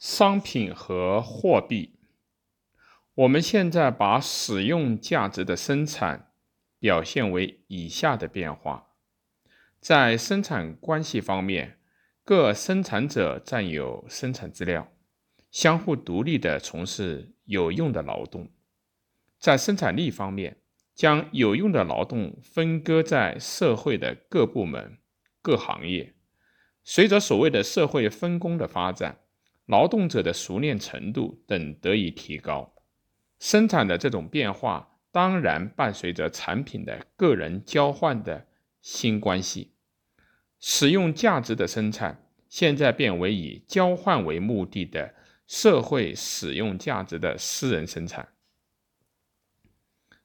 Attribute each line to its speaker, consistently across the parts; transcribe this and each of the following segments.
Speaker 1: 商品和货币，我们现在把使用价值的生产表现为以下的变化：在生产关系方面，各生产者占有生产资料，相互独立地从事有用的劳动；在生产力方面，将有用的劳动分割在社会的各部门、各行业。随着所谓的社会分工的发展。劳动者的熟练程度等得以提高，生产的这种变化当然伴随着产品的个人交换的新关系。使用价值的生产现在变为以交换为目的的社会使用价值的私人生产。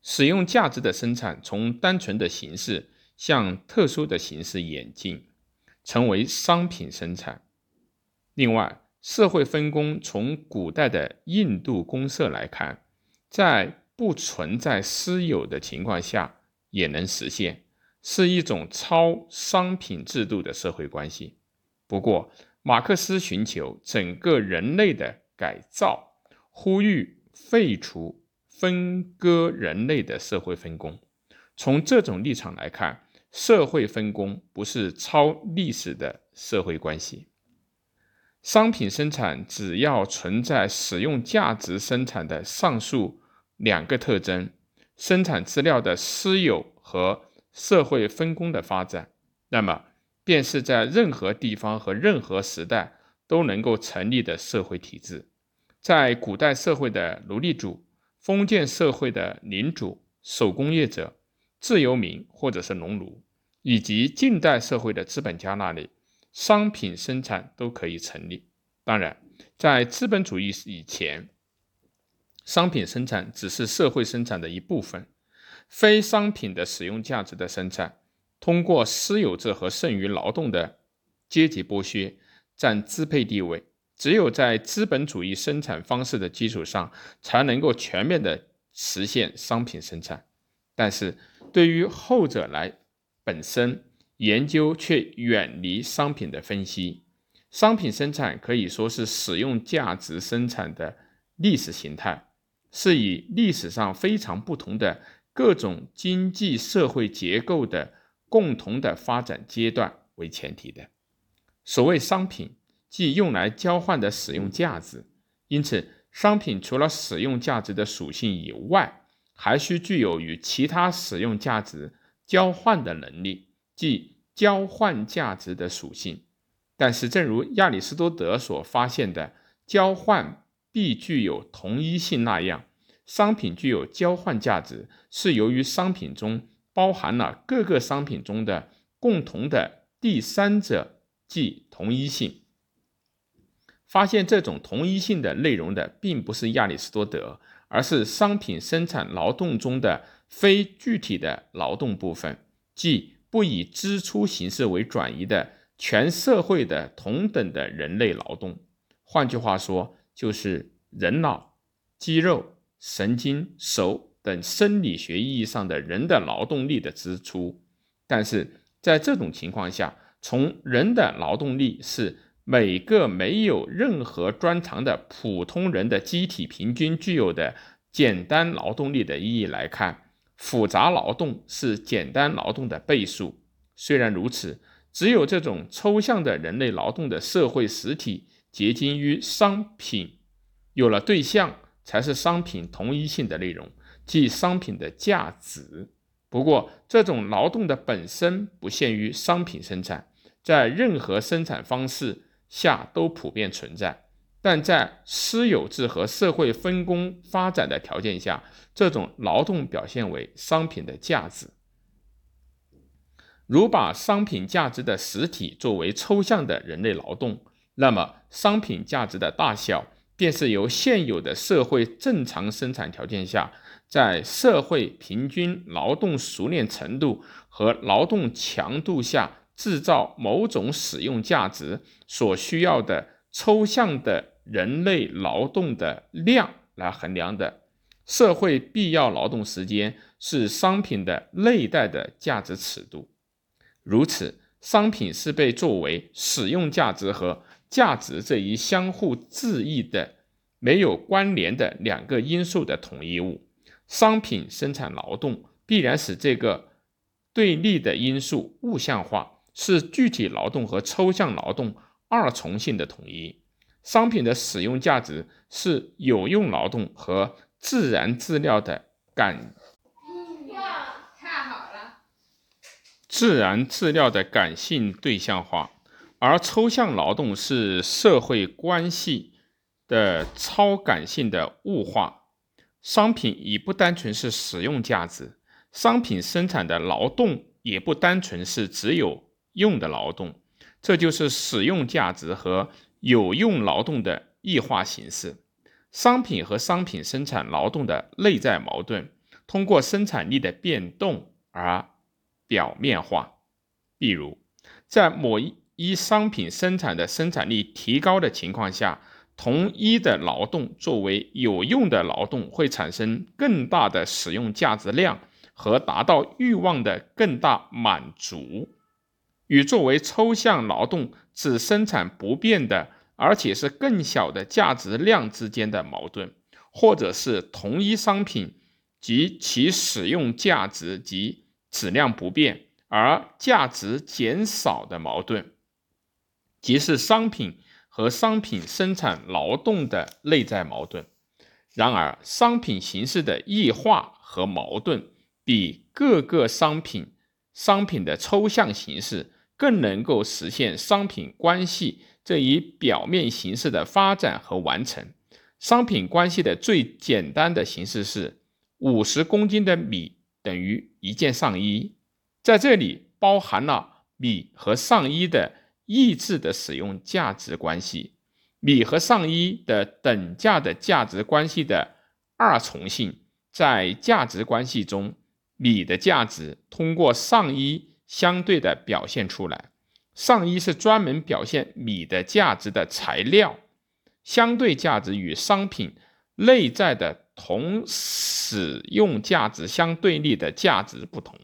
Speaker 1: 使用价值的生产从单纯的形式向特殊的形式演进，成为商品生产。另外，社会分工从古代的印度公社来看，在不存在私有的情况下也能实现，是一种超商品制度的社会关系。不过，马克思寻求整个人类的改造，呼吁废除分割人类的社会分工。从这种立场来看，社会分工不是超历史的社会关系。商品生产只要存在使用价值生产的上述两个特征：生产资料的私有和社会分工的发展，那么便是在任何地方和任何时代都能够成立的社会体制。在古代社会的奴隶主、封建社会的领主、手工业者、自由民或者是农奴，以及近代社会的资本家那里。商品生产都可以成立。当然，在资本主义以前，商品生产只是社会生产的一部分。非商品的使用价值的生产，通过私有制和剩余劳动的阶级剥削，占支配地位。只有在资本主义生产方式的基础上，才能够全面的实现商品生产。但是，对于后者来本身。研究却远离商品的分析，商品生产可以说是使用价值生产的历史形态，是以历史上非常不同的各种经济社会结构的共同的发展阶段为前提的。所谓商品，即用来交换的使用价值，因此商品除了使用价值的属性以外，还需具有与其他使用价值交换的能力。即交换价值的属性，但是正如亚里士多德所发现的，交换必具有同一性那样，商品具有交换价值，是由于商品中包含了各个商品中的共同的第三者，即同一性。发现这种同一性的内容的，并不是亚里士多德，而是商品生产劳动中的非具体的劳动部分，即。不以支出形式为转移的全社会的同等的人类劳动，换句话说，就是人脑、肌肉、神经、手等生理学意义上的人的劳动力的支出。但是在这种情况下，从人的劳动力是每个没有任何专长的普通人的机体平均具有的简单劳动力的意义来看。复杂劳动是简单劳动的倍数。虽然如此，只有这种抽象的人类劳动的社会实体结晶于商品，有了对象，才是商品同一性的内容，即商品的价值。不过，这种劳动的本身不限于商品生产，在任何生产方式下都普遍存在。但在私有制和社会分工发展的条件下，这种劳动表现为商品的价值。如把商品价值的实体作为抽象的人类劳动，那么商品价值的大小便是由现有的社会正常生产条件下，在社会平均劳动熟练程度和劳动强度下制造某种使用价值所需要的抽象的。人类劳动的量来衡量的，社会必要劳动时间是商品的内在的价值尺度。如此，商品是被作为使用价值和价值这一相互质异的、没有关联的两个因素的统一物。商品生产劳动必然使这个对立的因素物象化，是具体劳动和抽象劳动二重性的统一。商品的使用价值是有用劳动和自然资料的感。自然资料的感性对象化，而抽象劳动是社会关系的超感性的物化。商品已不单纯是使用价值，商品生产的劳动也不单纯是只有用的劳动，这就是使用价值和有用劳动的异化形式。商品和商品生产劳动的内在矛盾，通过生产力的变动而。表面化，比如，在某一商品生产的生产力提高的情况下，同一的劳动作为有用的劳动会产生更大的使用价值量和达到欲望的更大满足，与作为抽象劳动只生产不变的而且是更小的价值量之间的矛盾，或者是同一商品及其使用价值及。质量不变而价值减少的矛盾，即是商品和商品生产劳动的内在矛盾。然而，商品形式的异化和矛盾，比各个商品商品的抽象形式更能够实现商品关系这一表面形式的发展和完成。商品关系的最简单的形式是五十公斤的米。等于一件上衣，在这里包含了米和上衣的意志的使用价值关系，米和上衣的等价的价值关系的二重性，在价值关系中，米的价值通过上衣相对的表现出来，上衣是专门表现米的价值的材料，相对价值与商品内在的。同使用价值相对立的价值不同，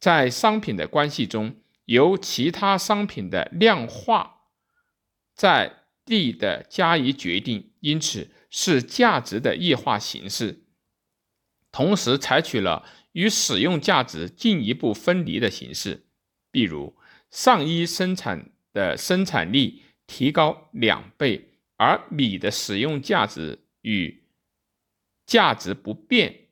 Speaker 1: 在商品的关系中，由其他商品的量化在地的加以决定，因此是价值的异化形式。同时采取了与使用价值进一步分离的形式，比如上衣生产的生产力提高两倍，而米的使用价值与价值不变，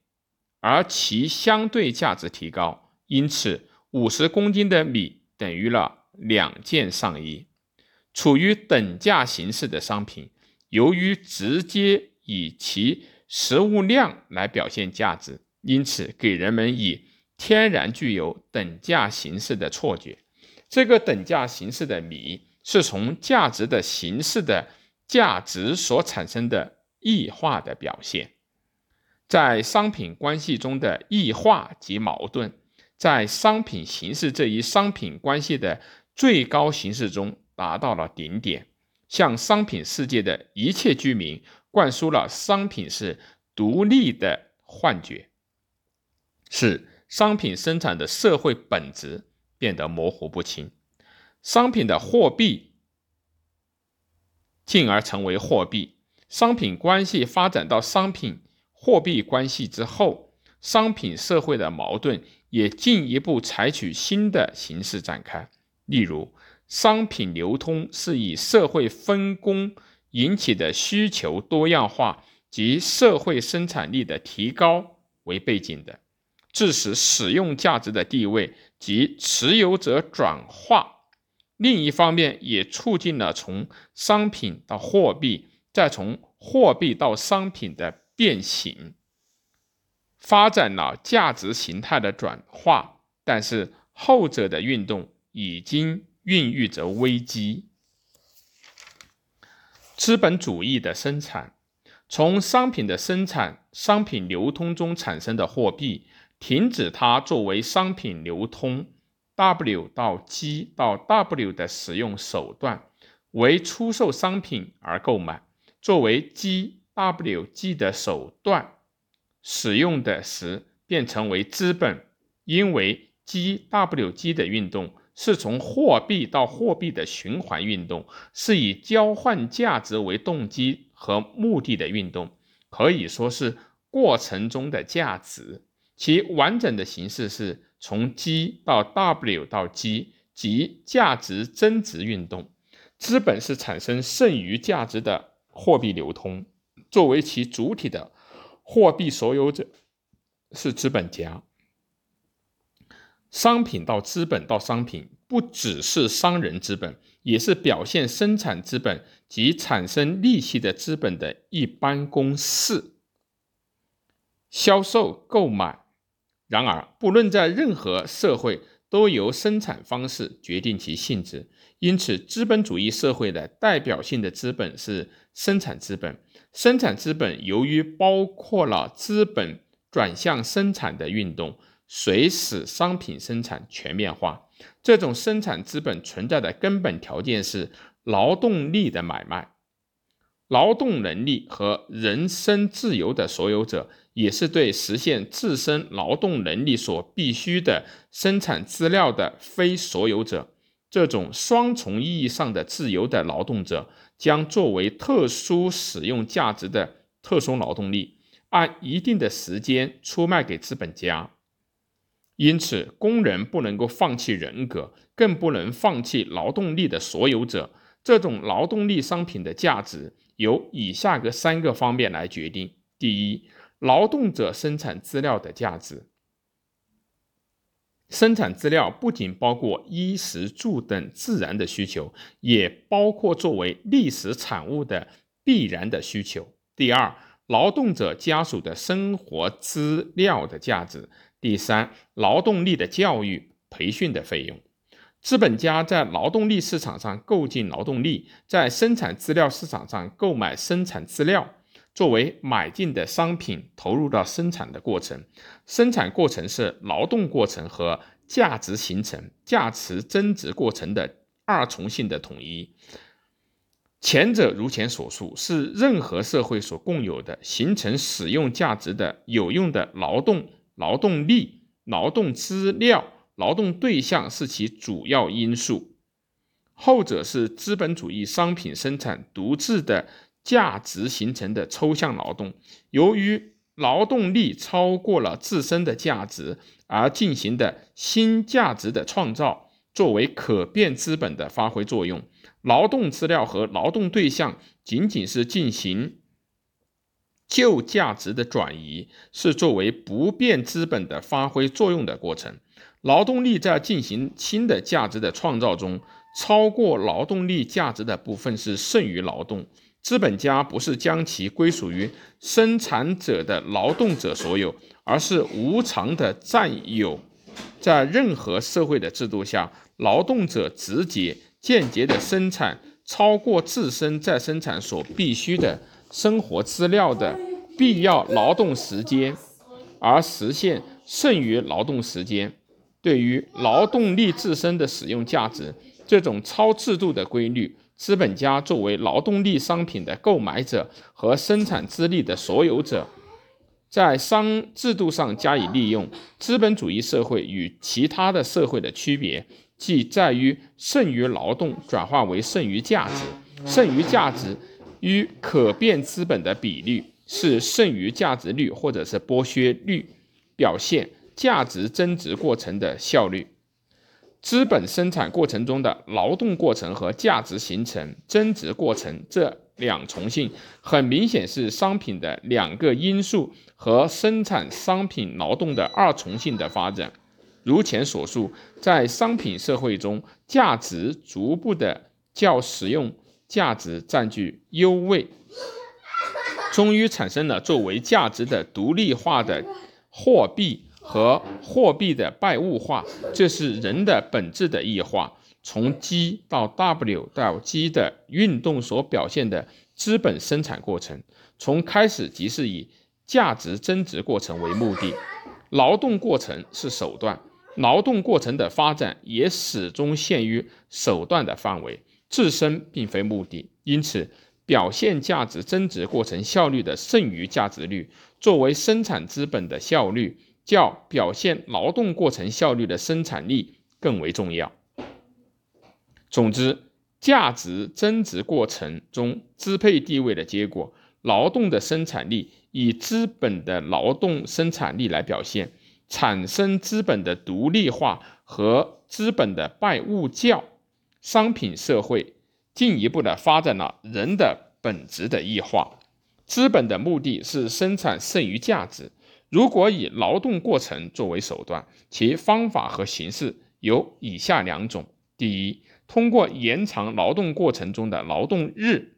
Speaker 1: 而其相对价值提高，因此五十公斤的米等于了两件上衣。处于等价形式的商品，由于直接以其实物量来表现价值，因此给人们以天然具有等价形式的错觉。这个等价形式的米是从价值的形式的价值所产生的异化的表现。在商品关系中的异化及矛盾，在商品形式这一商品关系的最高形式中达到了顶点，向商品世界的一切居民灌输了商品是独立的幻觉，是商品生产的社会本质变得模糊不清，商品的货币进而成为货币，商品关系发展到商品。货币关系之后，商品社会的矛盾也进一步采取新的形式展开。例如，商品流通是以社会分工引起的需求多样化及社会生产力的提高为背景的，致使使用价值的地位及持有者转化。另一方面，也促进了从商品到货币，再从货币到商品的。变形，发展了价值形态的转化，但是后者的运动已经孕育着危机。资本主义的生产，从商品的生产、商品流通中产生的货币，停止它作为商品流通 W 到 G 到 W 的使用手段，为出售商品而购买，作为 G。WG 的手段使用的时，便成为资本，因为 GWG 的运动是从货币到货币的循环运动，是以交换价值为动机和目的的运动，可以说是过程中的价值。其完整的形式是从 G 到 W 到 G，即价值增值运动。资本是产生剩余价值的货币流通，作为其主体的货币所有者是资本家。商品到资本到商品，不只是商人资本，也是表现生产资本及产生利息的资本的一般公式。销售、购买。然而，不论在任何社会，都由生产方式决定其性质。因此，资本主义社会的代表性的资本是生产资本。生产资本由于包括了资本转向生产的运动。随使商品生产全面化。这种生产资本存在的根本条件是劳动力的买卖。劳动能力和人身自由的所有者，也是对实现自身劳动能力所必需的生产资料的非所有者。这种双重意义上的自由的劳动者，将作为特殊使用价值的特殊劳动力，按一定的时间出卖给资本家。因此，工人不能够放弃人格，更不能放弃劳动力的所有者。这种劳动力商品的价值由以下个三个方面来决定：第一，劳动者生产资料的价值。生产资料不仅包括衣食住等自然的需求，也包括作为历史产物的必然的需求。第二，劳动者家属的生活资料的价值。第三，劳动力的教育培训的费用，资本家在劳动力市场上购进劳动力，在生产资料市场上购买生产资料，作为买进的商品投入到生产的过程。生产过程是劳动过程和价值形成、价值增值过程的二重性的统一。前者如前所述，是任何社会所共有的形成使用价值的有用的劳动。劳动力、劳动资料、劳动对象是其主要因素，后者是资本主义商品生产独自的价值形成的抽象劳动。由于劳动力超过了自身的价值而进行的新价值的创造，作为可变资本的发挥作用。劳动资料和劳动对象仅仅是进行。旧价值的转移是作为不变资本的发挥作用的过程。劳动力在进行新的价值的创造中，超过劳动力价值的部分是剩余劳动。资本家不是将其归属于生产者的劳动者所有，而是无偿的占有。在任何社会的制度下，劳动者直接、间接的生产超过自身再生产所必须的。生活资料的必要劳动时间，而实现剩余劳动时间。对于劳动力自身的使用价值，这种超制度的规律，资本家作为劳动力商品的购买者和生产资力的所有者，在商制度上加以利用。资本主义社会与其他的社会的区别，即在于剩余劳动转化为剩余价值，剩余价值。与可变资本的比率是剩余价值率或者是剥削率，表现价值增值过程的效率。资本生产过程中的劳动过程和价值形成增值过程这两重性，很明显是商品的两个因素和生产商品劳动的二重性的发展。如前所述，在商品社会中，价值逐步的较实用。价值占据优位，终于产生了作为价值的独立化的货币和货币的拜物化，这是人的本质的异化。从 G 到 W 到 G 的运动所表现的资本生产过程，从开始即是以价值增值过程为目的，劳动过程是手段，劳动过程的发展也始终限于手段的范围。自身并非目的，因此表现价值增值过程效率的剩余价值率，作为生产资本的效率，较表现劳动过程效率的生产力更为重要。总之，价值增值过程中支配地位的结果，劳动的生产力以资本的劳动生产力来表现，产生资本的独立化和资本的拜物教，商品社会进一步的发展了人的本质的异化。资本的目的是生产剩余价值。如果以劳动过程作为手段，其方法和形式有以下两种：第一，通过延长劳动过程中的劳动日，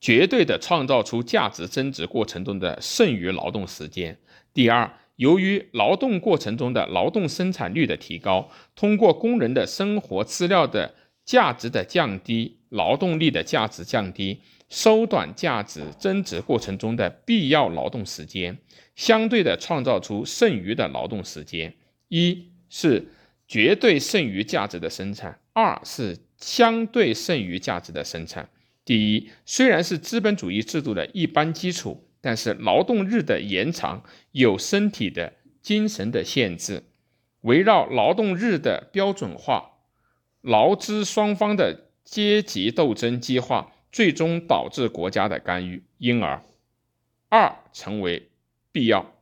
Speaker 1: 绝对的创造出价值增值过程中的剩余劳动时间；第二，由于劳动过程中的劳动生产率的提高，通过工人的生活资料的价值的降低，劳动力的价值降低。缩短价值增值过程中的必要劳动时间，相对的创造出剩余的劳动时间。一是绝对剩余价值的生产，二是相对剩余价值的生产。第一，虽然是资本主义制度的一般基础，但是劳动日的延长有身体的、精神的限制。围绕劳动日的标准化，劳资双方的阶级斗争激化。最终导致国家的干预，因而二成为必要。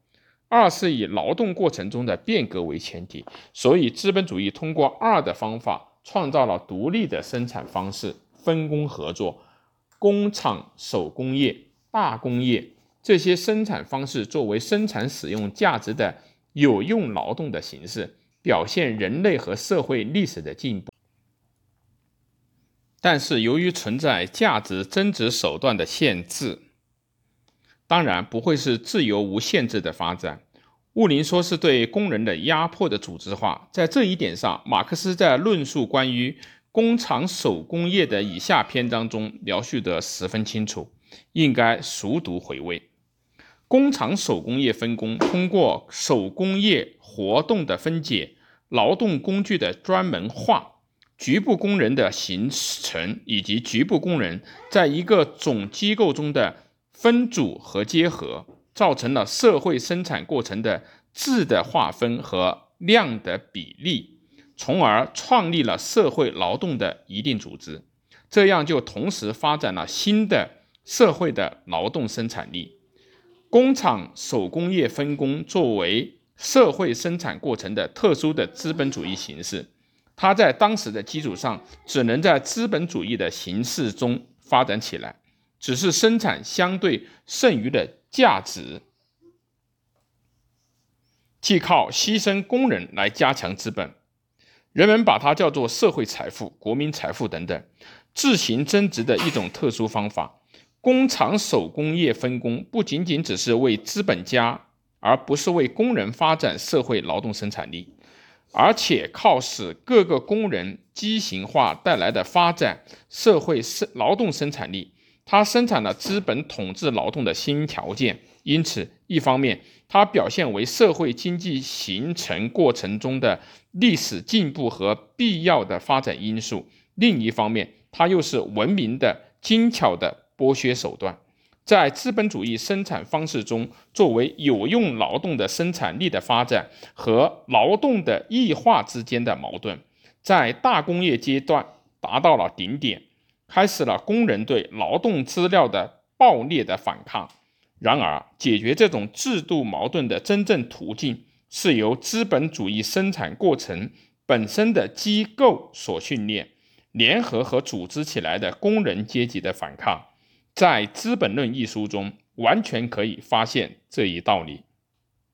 Speaker 1: 二是以劳动过程中的变革为前提，所以资本主义通过二的方法创造了独立的生产方式，分工合作，工厂、手工业、大工业这些生产方式作为生产使用价值的有用劳动的形式，表现人类和社会历史的进步。但是，由于存在价值增值手段的限制，当然不会是自由无限制的发展。物林说是对工人的压迫的组织化，在这一点上，马克思在论述关于工厂手工业的以下篇章中描述得十分清楚，应该熟读回味。工厂手工业分工通过手工业活动的分解、劳动工具的专门化。局部工人的形成以及局部工人在一个总机构中的分组和结合，造成了社会生产过程的质的划分和量的比例，从而创立了社会劳动的一定组织。这样就同时发展了新的社会的劳动生产力。工厂手工业分工作为社会生产过程的特殊的资本主义形式。它在当时的基础上，只能在资本主义的形式中发展起来，只是生产相对剩余的价值，既靠牺牲工人来加强资本，人们把它叫做社会财富、国民财富等等，自行增值的一种特殊方法。工厂手工业分工不仅仅只是为资本家，而不是为工人发展社会劳动生产力。而且靠使各个工人畸形化带来的发展社会生劳动生产力，它生产了资本统治劳动的新条件。因此，一方面它表现为社会经济形成过程中的历史进步和必要的发展因素；另一方面，它又是文明的精巧的剥削手段。在资本主义生产方式中，作为有用劳动的生产力的发展和劳动的异化之间的矛盾，在大工业阶段达到了顶点，开始了工人对劳动资料的暴烈的反抗。然而，解决这种制度矛盾的真正途径，是由资本主义生产过程本身的机构所训练、联合和组织起来的工人阶级的反抗。在《资本论》一书中，完全可以发现这一道理。